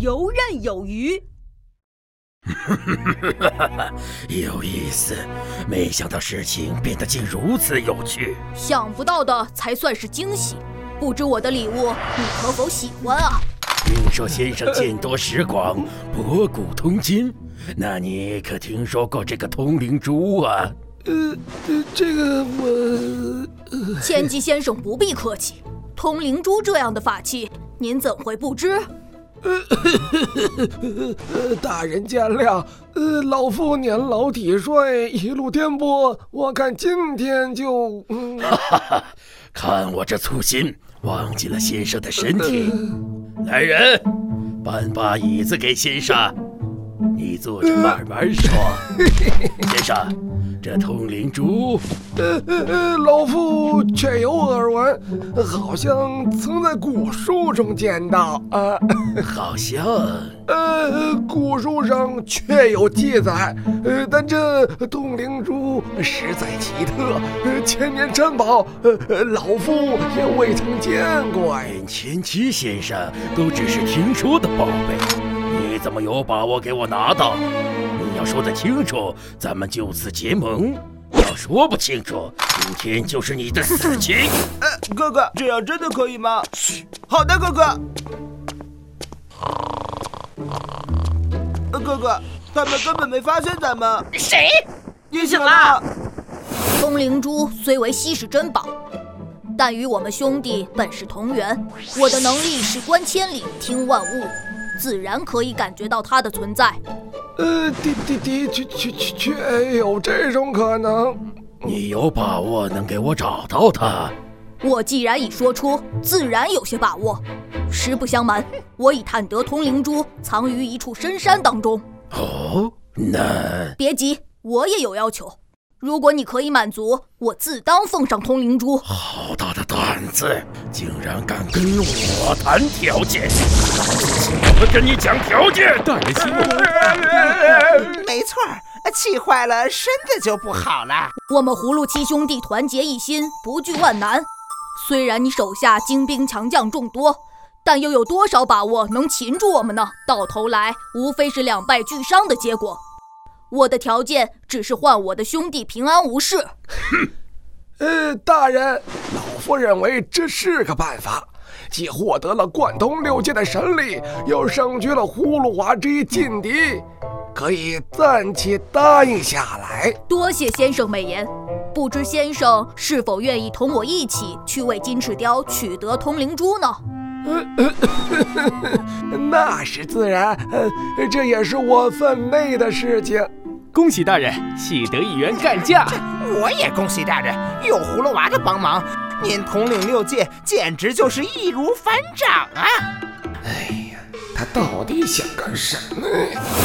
有余。有意思，没想到事情变得竟如此有趣。想不到的才算是惊喜。不知我的礼物你可否喜欢啊？听说先生见多识广，博古通今，那你可听说过这个通灵珠啊？呃，这个我……千机先生不必客气，通灵珠这样的法器，您怎会不知？呃，大人见谅。呃，老夫年老体衰，一路颠簸，我看今天就……哈哈哈！看我这粗心，忘记了先生的身体。来人，搬把椅子给先生，你坐着慢慢说。先生。这通灵珠，呃呃，老夫确有耳闻，好像曾在古书中见到。啊，好像，呃，古书上确有记载，呃，但这通灵珠实在奇特，千年珍宝，呃，老夫也未曾见过。连千机先生都只是听说的宝贝，你怎么有把握给我拿到？要说得清楚，咱们就此结盟；要说不清楚，今天就是你的死期。呃，哥哥，这样真的可以吗？嘘，好的，哥哥。呃，哥哥，他们根本没发现咱们。谁？你醒了？风灵珠虽为稀世珍宝，但与我们兄弟本是同源。我的能力是观千里，听万物，自然可以感觉到它的存在。呃，的的的确确确确有这种可能。你有把握能给我找到他？我既然已说出，自然有些把握。实不相瞒，我已探得通灵珠藏于一处深山当中。哦，那别急，我也有要求。如果你可以满足，我自当奉上通灵珠。好大的胆子，竟然敢跟我谈条件！我跟你讲条件，大人息怒。没错，气坏了身子就不好了。我们葫芦七兄弟团结一心，不惧万难。虽然你手下精兵强将众多，但又有多少把握能擒住我们呢？到头来无非是两败俱伤的结果。我的条件只是换我的兄弟平安无事。哼，呃，大人，老夫认为这是个办法。既获得了贯通六界的神力，又胜去了葫芦娃这一劲敌，可以暂且答应下来。多谢先生美言。不知先生是否愿意同我一起去为金翅雕取得通灵珠呢？那是自然，这也是我分内的事情。恭喜大人，喜得一员干将。我也恭喜大人，有葫芦娃的帮忙，您统领六界，简直就是易如反掌啊！哎呀，他到底想干什么？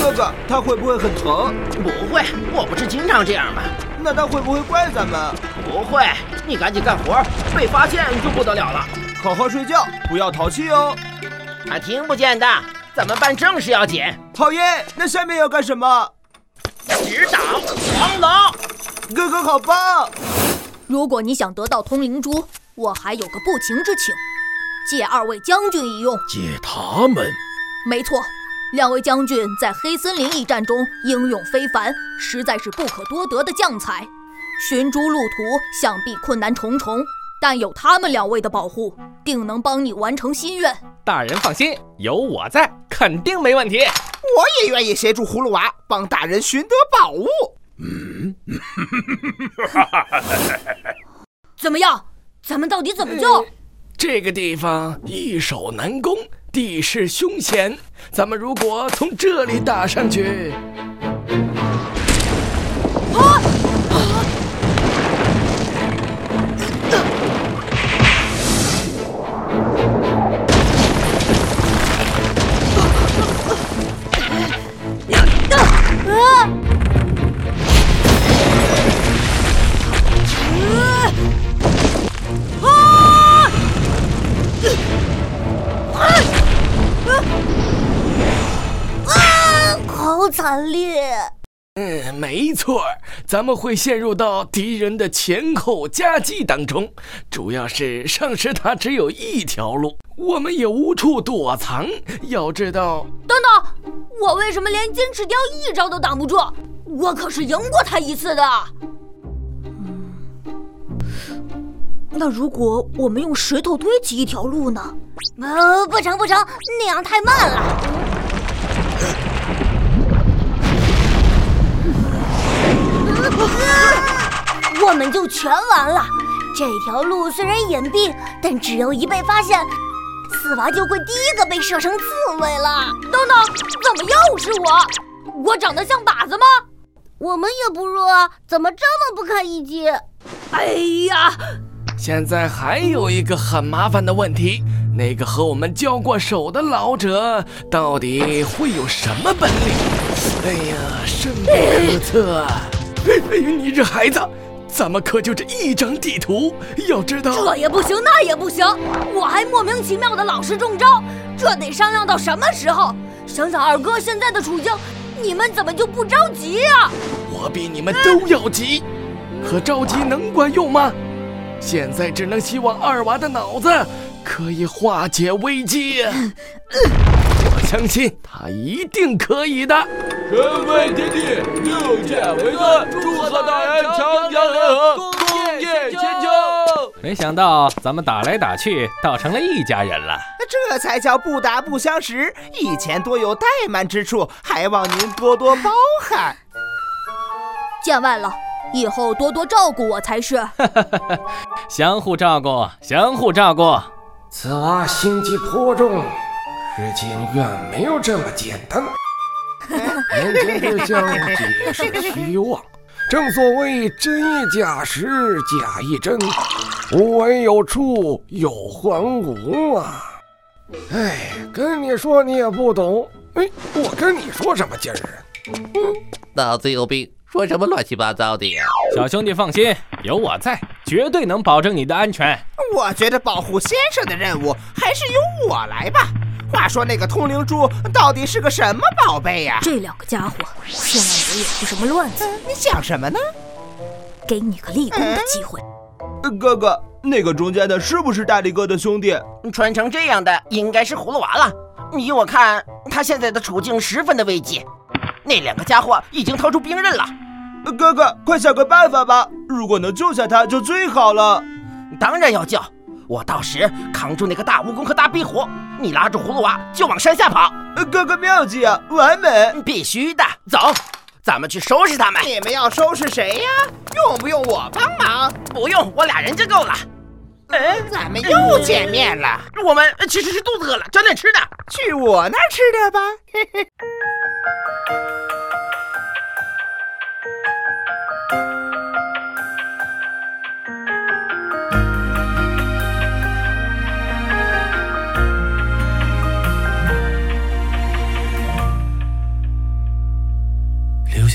哥哥，他会不会很疼？不会，我不是经常这样吗？那他会不会怪咱们？不会，你赶紧干活，被发现就不得了了。好好睡觉，不要淘气哦。他听不见的，咱们办正事要紧。好耶，那下面要干什么？直捣黄龙，哥哥好棒！如果你想得到通灵珠，我还有个不情之请，借二位将军一用。借他们？没错，两位将军在黑森林一战中英勇非凡，实在是不可多得的将才。寻珠路途想必困难重重，但有他们两位的保护，定能帮你完成心愿。大人放心，有我在，肯定没问题。我也愿意协助葫芦娃帮大人寻得宝物。嗯，怎么样？咱们到底怎么救？这个地方易守难攻，地势凶险。咱们如果从这里打上去，啊！没错，咱们会陷入到敌人的前后夹击当中。主要是上师他只有一条路，我们也无处躲藏。要知道，等等，我为什么连金翅雕一招都挡不住？我可是赢过他一次的。那如果我们用石头堆起一条路呢？呃，不成不成，那样太慢了。我们就全完了。这条路虽然隐蔽，但只要一被发现，四娃就会第一个被射成刺猬了。等等，怎么又是我？我长得像靶子吗？我们也不弱，怎么这么不堪一击？哎呀！现在还有一个很麻烦的问题，那个和我们交过手的老者到底会有什么本领？哎呀，深不可测！哎呦，你这孩子，怎么可就这一张地图？要知道这也不行，那也不行，我还莫名其妙的老是中招，这得商量到什么时候？想想二哥现在的处境，你们怎么就不着急呀？我比你们都要急，可着急能管用吗？现在只能希望二娃的脑子可以化解危机。我 相信他一定可以的。神威天地，六界为尊，祝贺大人强强联合，共业千秋。没想到咱们打来打去，倒成了一家人了。这才叫不打不相识。以前多有怠慢之处，还望您多多包涵。见外了。以后多多照顾我才是。相互照顾，相互照顾。此娃心机颇重，事情远没有这么简单。眼见对象皆是虚妄，正所谓真亦假时，假亦真，无为有处，有还无啊！哎，跟你说你也不懂。哎，我跟你说什么劲儿啊？嗯脑子有病。说什么乱七八糟的呀！小兄弟放心，有我在，绝对能保证你的安全。我觉得保护先生的任务还是由我来吧。话说那个通灵珠到底是个什么宝贝呀？这两个家伙千万别惹出什么乱子！你想什么呢？给你个立功的机会。哥哥，那个中间的是不是大力哥的兄弟？穿成这样的应该是葫芦娃了。依我看，他现在的处境十分的危急。那两个家伙已经掏出兵刃了，哥哥，快想个办法吧！如果能救下他，就最好了。当然要救，我到时扛住那个大蜈蚣和大壁虎，你拉住葫芦娃就往山下跑。哥哥妙计啊，完美！必须的，走，咱们去收拾他们。你们要收拾谁呀？用不用我帮忙？不用，我俩人就够了。嗯，咱们又见面了。我们其实是肚子饿了，找点吃的。去我那儿吃点吧。